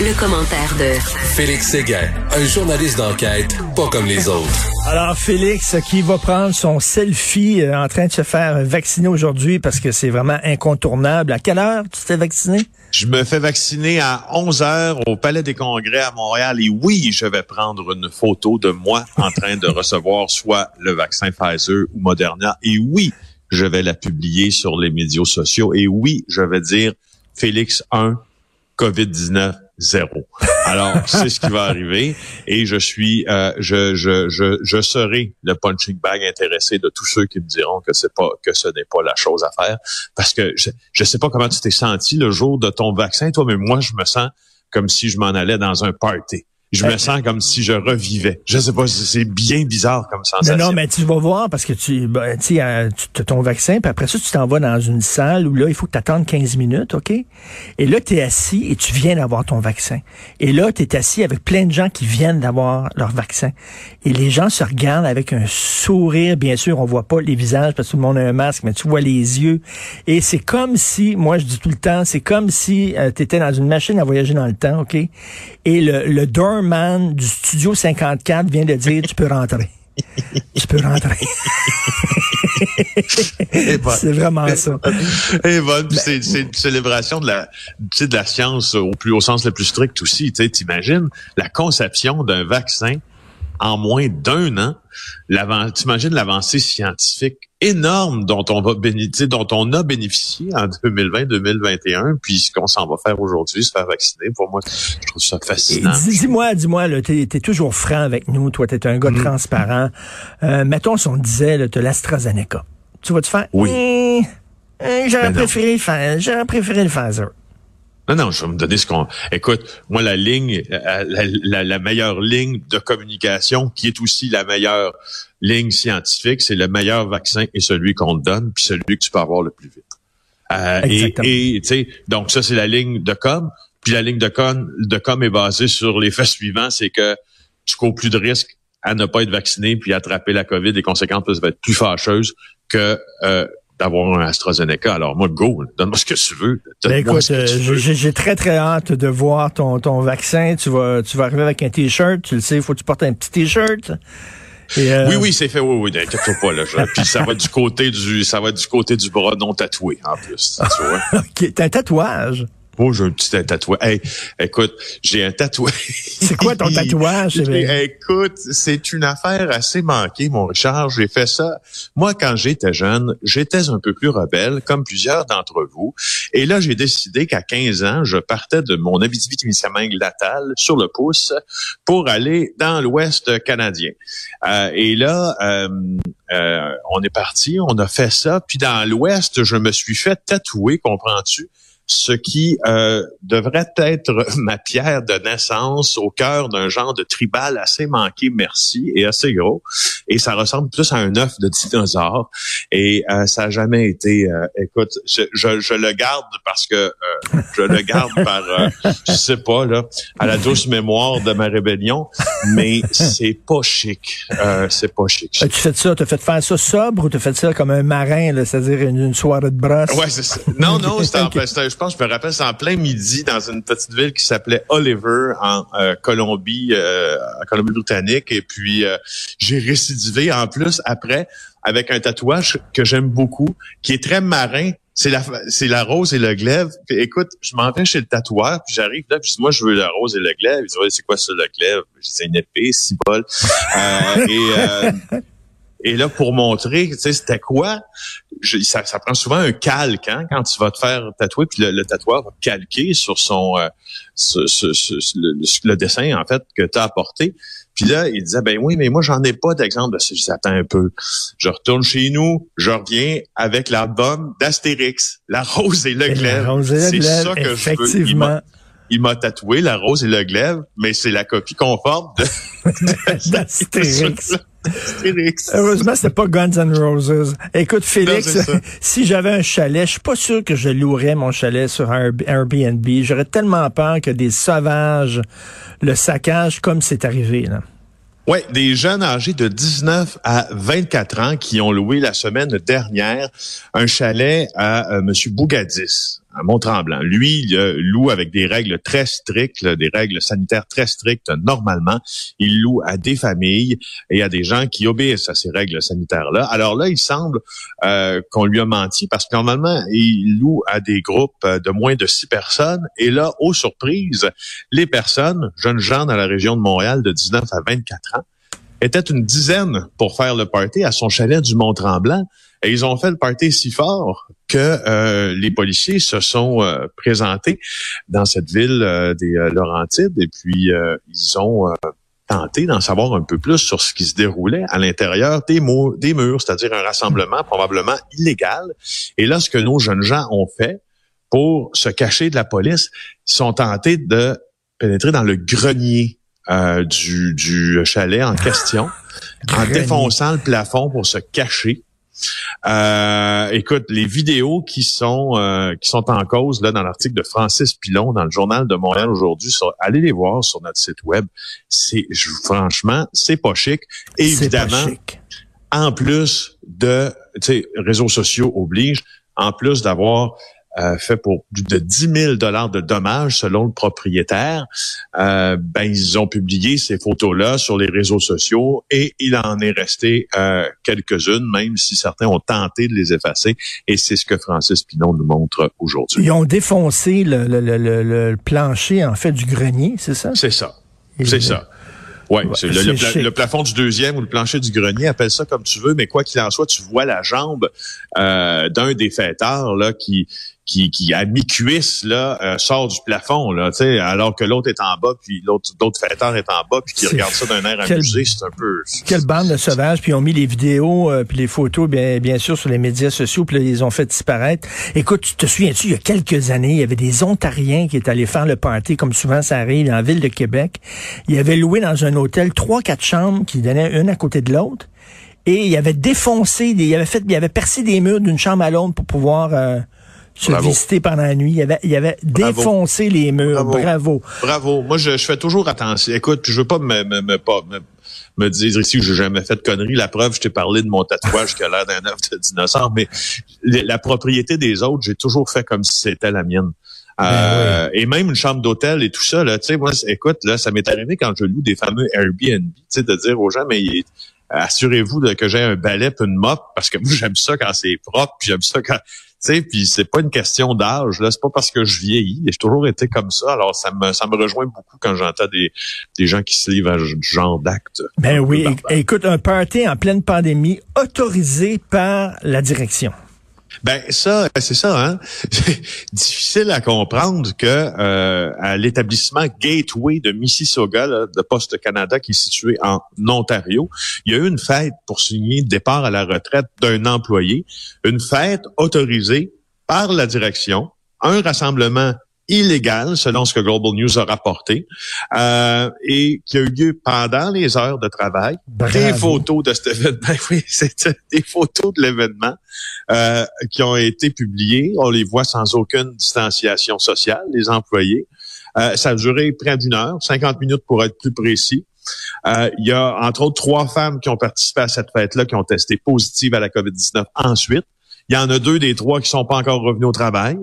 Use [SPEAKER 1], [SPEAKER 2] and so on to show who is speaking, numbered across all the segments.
[SPEAKER 1] Le, commentaire de
[SPEAKER 2] Félix Séguin, un journaliste d'enquête pas comme les autres.
[SPEAKER 3] Alors Félix qui va prendre son selfie euh, en train de se faire vacciner aujourd'hui parce que c'est vraiment incontournable. À quelle heure tu t'es vacciné?
[SPEAKER 4] Je me fais vacciner à 11 heures au Palais des Congrès à Montréal et oui, je vais prendre une photo de moi en train de recevoir soit le vaccin Pfizer ou Moderna et oui, je vais la publier sur les médias sociaux et oui, je vais dire Félix 1, COVID-19 zéro. Alors, c'est ce qui va arriver et je suis, euh, je, je, je, je serai le punching bag intéressé de tous ceux qui me diront que c'est pas, que ce n'est pas la chose à faire parce que je, je sais pas comment tu t'es senti le jour de ton vaccin, toi, mais moi, je me sens comme si je m'en allais dans un party je me sens comme si je revivais. Je sais pas, c'est bien bizarre comme sensation.
[SPEAKER 3] Non, non, mais tu vas voir parce que tu, ben, tu as ton vaccin, puis après ça, tu t'en vas dans une salle où là, il faut que tu attendes 15 minutes, OK? Et là, tu es assis et tu viens d'avoir ton vaccin. Et là, tu es assis avec plein de gens qui viennent d'avoir leur vaccin. Et les gens se regardent avec un sourire, bien sûr, on voit pas les visages parce que tout le monde a un masque, mais tu vois les yeux. Et c'est comme si, moi je dis tout le temps, c'est comme si euh, tu étais dans une machine à voyager dans le temps, OK? Et le, le man du Studio 54 vient de dire tu peux rentrer. tu peux rentrer. c'est vraiment ça.
[SPEAKER 4] Et bon, c'est une célébration de la, de la science au plus au sens le plus strict aussi. Tu imagines la conception d'un vaccin en moins d'un an. T'imagines l'avancée scientifique énorme dont on va bénéficier, dont on a bénéficié en 2020-2021, puis ce qu'on s'en va faire aujourd'hui, se faire vacciner. Pour moi, je trouve ça fascinant.
[SPEAKER 3] Dis-moi, dis-moi, tu es, toujours franc avec nous. Toi, tu es un gars mm. transparent. Euh, mettons, si on disait, tu l'AstraZeneca. Tu vas te faire?
[SPEAKER 4] Oui.
[SPEAKER 3] Eh, eh, j'aurais préféré, j'aurais préféré le Pfizer.
[SPEAKER 4] Non, non, je vais me donner ce qu'on. Écoute, moi, la ligne, euh, la, la, meilleure ligne de communication, qui est aussi la meilleure ligne scientifique, c'est le meilleur vaccin et celui qu'on te donne, puis celui que tu peux avoir le plus vite. Euh, et tu sais, donc ça, c'est la ligne de com. Puis la ligne de com, de com est basée sur les faits suivants, c'est que tu cours plus de risques à ne pas être vacciné puis attraper la COVID. Les conséquences peuvent être plus fâcheuses que euh, d'avoir un AstraZeneca. Alors moi, go, donne-moi ce que tu veux.
[SPEAKER 3] Ben écoute, euh, j'ai très très hâte de voir ton, ton vaccin. Tu vas tu vas arriver avec un t-shirt, tu le sais, il faut que tu portes un petit t-shirt.
[SPEAKER 4] Euh, oui, oui, c'est fait. Oui, oui, t'inquiète pas là. Puis ça va du côté du, ça va du côté du bras non tatoué en plus. Tu vois.
[SPEAKER 3] t'as un tatouage?
[SPEAKER 4] Oh, j'ai un petit tatouage. Hey, écoute, j'ai un tatouage.
[SPEAKER 3] C'est quoi ton tatouage?
[SPEAKER 4] écoute, c'est une affaire assez manquée, mon Richard. J'ai fait ça. Moi, quand j'étais jeune, j'étais un peu plus rebelle, comme plusieurs d'entre vous. Et là, j'ai décidé qu'à 15 ans, je partais de mon Abitibi-Témiscamingue natal sur le pouce pour aller dans l'Ouest canadien. Euh, et là, euh, euh, on est parti, on a fait ça. Puis dans l'Ouest, je me suis fait tatouer, comprends-tu? Ce qui euh, devrait être ma pierre de naissance au cœur d'un genre de tribal assez manqué, merci, et assez gros. Et ça ressemble plus à un œuf de dinosaure. Et euh, ça a jamais été, euh, écoute, je, je, le garde parce que je le garde par, je sais pas, là, à la douce mémoire de ma rébellion, mais c'est pas chic. c'est pas chic.
[SPEAKER 3] Tu fais ça, tu fait faire ça sobre ou tu fait ça comme un marin, c'est-à-dire une, soirée de brosse?
[SPEAKER 4] Ouais, c'est ça. Non, non, c'était en je pense, je me rappelle, c'est en plein midi dans une petite ville qui s'appelait Oliver en euh, Colombie, euh, en Colombie-Britannique. Et puis, euh, j'ai récidivé en plus après avec un tatouage que j'aime beaucoup, qui est très marin. C'est la, c'est la rose et le glaive. écoute, je m'en vais chez le tatoueur, puis j'arrive là, puis je dis, moi, je veux la rose et le glaive. Il dit, ouais, c'est quoi ça, le glaive? C'est une épée, six bol. et, et là, pour montrer, tu sais, c'était quoi, ça, ça, prend souvent un calque hein, quand tu vas te faire tatouer, puis le, tatoueur va calquer sur son euh, le, dessin en fait que tu as apporté. Puis là, il disait ben oui, mais moi j'en ai pas d'exemple de ça. J'attends un peu. Je retourne chez nous, je reviens avec l'album d'Astérix, La Rose et le Glaive. C'est ça que je veux. Il m'a tatoué la rose et le glaive, mais c'est la copie conforme
[SPEAKER 3] d'Astérix. Heureusement, c'était pas Guns N' Roses. Écoute, Félix, si j'avais un chalet, je suis pas sûr que je louerais mon chalet sur Airbnb. J'aurais tellement peur que des sauvages le saccagent comme c'est arrivé. Là.
[SPEAKER 4] Oui, des jeunes âgés de 19 à 24 ans qui ont loué la semaine dernière un chalet à euh, M. Bougadis Mont-Tremblant. Lui, il loue avec des règles très strictes, des règles sanitaires très strictes normalement. Il loue à des familles et à des gens qui obéissent à ces règles sanitaires-là. Alors là, il semble euh, qu'on lui a menti parce que normalement, il loue à des groupes de moins de six personnes. Et là, aux surprises, les personnes, jeunes gens dans la région de Montréal de 19 à 24 ans, étaient une dizaine pour faire le party à son chalet du Mont-Tremblant. Et ils ont fait le party si fort que euh, les policiers se sont euh, présentés dans cette ville euh, des Laurentides et puis ils ont tenté d'en savoir un peu plus sur ce qui se déroulait à l'intérieur des, des murs, c'est-à-dire un rassemblement probablement illégal. Et là, ce que nos jeunes gens ont fait pour se cacher de la police, ils sont tentés de pénétrer dans le grenier du, du chalet en question, en défonçant le plafond pour se cacher. Euh, écoute, les vidéos qui sont euh, qui sont en cause là dans l'article de Francis Pilon dans le journal de Montréal aujourd'hui, allez les voir sur notre site web. C'est franchement, c'est pas chic. évidemment, en plus de, réseaux sociaux obligent, en plus d'avoir fait pour plus de 10 000 dollars de dommages selon le propriétaire. Euh, ben ils ont publié ces photos-là sur les réseaux sociaux et il en est resté euh, quelques-unes, même si certains ont tenté de les effacer. Et c'est ce que Francis Pinon nous montre aujourd'hui.
[SPEAKER 3] Ils ont défoncé le, le, le, le, plancher en fait du grenier, c'est ça?
[SPEAKER 4] C'est ça. C'est ça. Oui, le, le, plafond du deuxième ou le plancher du grenier, appelle ça comme tu veux, mais quoi qu'il en soit, tu vois la jambe euh, d'un des fêtards là qui qui, qui à mi-cuisse là euh, sort du plafond là, tu sais, alors que l'autre est en bas, puis l'autre d'autres fêtards est en bas, puis qui regarde ça d'un air amusé, c'est un peu.
[SPEAKER 3] Quelle bande de sauvages, puis ils ont mis les vidéos euh, puis les photos bien bien sûr sur les médias sociaux, puis ils ont fait disparaître. Écoute, tu te souviens-tu il y a quelques années, il y avait des Ontariens qui étaient allés faire le party comme souvent ça arrive dans la ville de Québec. Ils avaient loué dans un hôtel trois quatre chambres qui donnaient une à côté de l'autre. Et il avait défoncé, il avait fait, il avait percé des murs d'une chambre à l'autre pour pouvoir euh, se visiter pendant la nuit. Il avait, il avait défoncé les murs. Bravo.
[SPEAKER 4] Bravo. Moi, je, fais toujours attention. Écoute, je veux pas me, me, me, pas, me, dire ici que j'ai jamais fait de conneries. La preuve, je t'ai parlé de mon tatouage qui a l'air d'un œuf de dinosaure, mais la propriété des autres, j'ai toujours fait comme si c'était la mienne. Ben euh, et même une chambre d'hôtel et tout ça, là, tu sais, moi, écoute, là, ça m'est arrivé quand je loue des fameux Airbnb, tu sais, de dire aux gens, mais assurez-vous que j'ai un balai puis une mop, parce que moi, j'aime ça quand c'est propre, puis j'aime ça quand sais, puis c'est pas une question d'âge, là, c'est pas parce que je vieillis, j'ai toujours été comme ça. Alors ça me ça me rejoint beaucoup quand j'entends des des gens qui se livrent à ce genre d'actes.
[SPEAKER 3] Ben oui, écoute, un party en pleine pandémie autorisé par la direction.
[SPEAKER 4] Ben ça, c'est ça, hein. Difficile à comprendre que euh, à l'établissement Gateway de Mississauga, de Poste Canada, qui est situé en Ontario, il y a eu une fête pour signer le départ à la retraite d'un employé, une fête autorisée par la direction, un rassemblement illégal, selon ce que Global News a rapporté, euh, et qui a eu lieu pendant les heures de travail. Des photos de cet événement, oui, c'est des photos de l'événement euh, qui ont été publiées. On les voit sans aucune distanciation sociale, les employés. Euh, ça a duré près d'une heure, 50 minutes pour être plus précis. Euh, il y a entre autres trois femmes qui ont participé à cette fête-là qui ont testé positives à la COVID-19 ensuite. Il y en a deux des trois qui sont pas encore revenus au travail.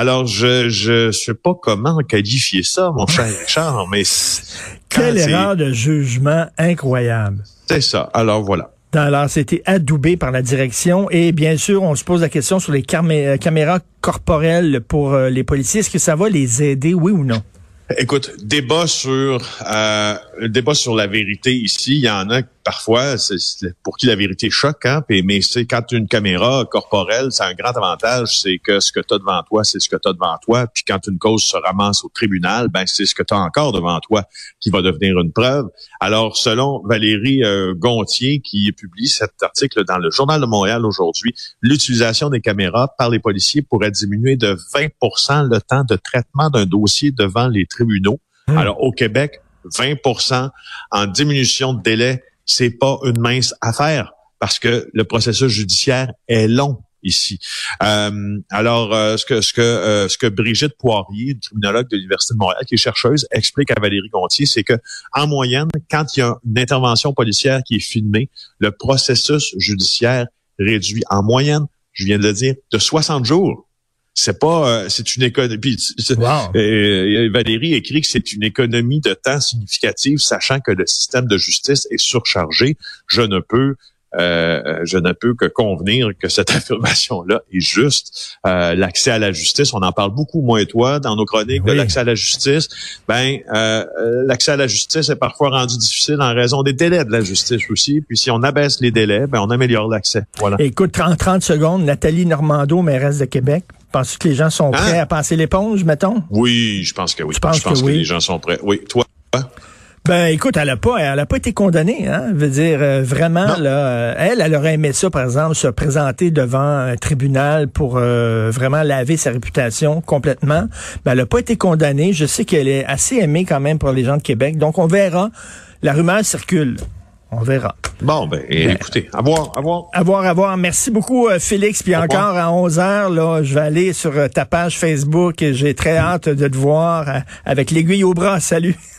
[SPEAKER 4] Alors, je je sais pas comment qualifier ça, mon cher Richard, mais...
[SPEAKER 3] Quelle erreur de jugement incroyable.
[SPEAKER 4] C'est ça. Alors, voilà.
[SPEAKER 3] Alors, c'était adoubé par la direction. Et bien sûr, on se pose la question sur les euh, caméras corporelles pour euh, les policiers. Est-ce que ça va les aider, oui ou non?
[SPEAKER 4] Écoute, débat sur euh, débat sur la vérité ici, il y en a parfois, c'est pour qui la vérité choque, hein, mais c'est quand une caméra corporelle, c'est un grand avantage, c'est que ce que tu as devant toi, c'est ce que tu as devant toi, puis quand une cause se ramasse au tribunal, ben c'est ce que tu as encore devant toi qui va devenir une preuve. Alors, selon Valérie euh, Gontier, qui publie cet article dans le Journal de Montréal aujourd'hui, l'utilisation des caméras par les policiers pourrait diminuer de 20% le temps de traitement d'un dossier devant les tribunaux. Mmh. Alors, au Québec, 20% en diminution de délai c'est pas une mince affaire parce que le processus judiciaire est long ici. Euh, alors, euh, ce que ce que euh, Brigitte Poirier, criminologue de l'Université de Montréal, qui est chercheuse, explique à Valérie Gontier, c'est que en moyenne, quand il y a une intervention policière qui est filmée, le processus judiciaire réduit en moyenne, je viens de le dire, de 60 jours. C'est pas, c'est une économie. Valérie écrit que c'est une économie de temps significative, sachant que le système de justice est surchargé. Je ne peux euh, je ne peux que convenir que cette affirmation-là est juste. Euh, l'accès à la justice, on en parle beaucoup moins toi dans nos chroniques de l'accès à la justice. Ben, euh, l'accès à la justice est parfois rendu difficile en raison des délais de la justice aussi. Puis si on abaisse les délais, ben on améliore l'accès. Voilà.
[SPEAKER 3] Écoute, en 30 secondes, Nathalie Normando, mairesse de Québec. Penses-tu que les gens sont prêts hein? à passer l'éponge, mettons?
[SPEAKER 4] Oui, je pense que oui. je pense que, oui? les gens sont prêts. Oui, toi?
[SPEAKER 3] Ben, écoute, elle a pas, elle a pas été condamnée, hein. Veut dire euh, vraiment là, euh, elle, elle aurait aimé ça, par exemple, se présenter devant un tribunal pour euh, vraiment laver sa réputation complètement. Ben, elle a pas été condamnée. Je sais qu'elle est assez aimée quand même pour les gens de Québec. Donc, on verra. La rumeur circule. On verra.
[SPEAKER 4] Bon, ben, ben écoutez, à voir, à voir.
[SPEAKER 3] À voir, à voir. Merci beaucoup, Félix. Puis encore à 11 heures, là, je vais aller sur ta page Facebook et j'ai très hâte de te voir avec l'aiguille au bras. Salut.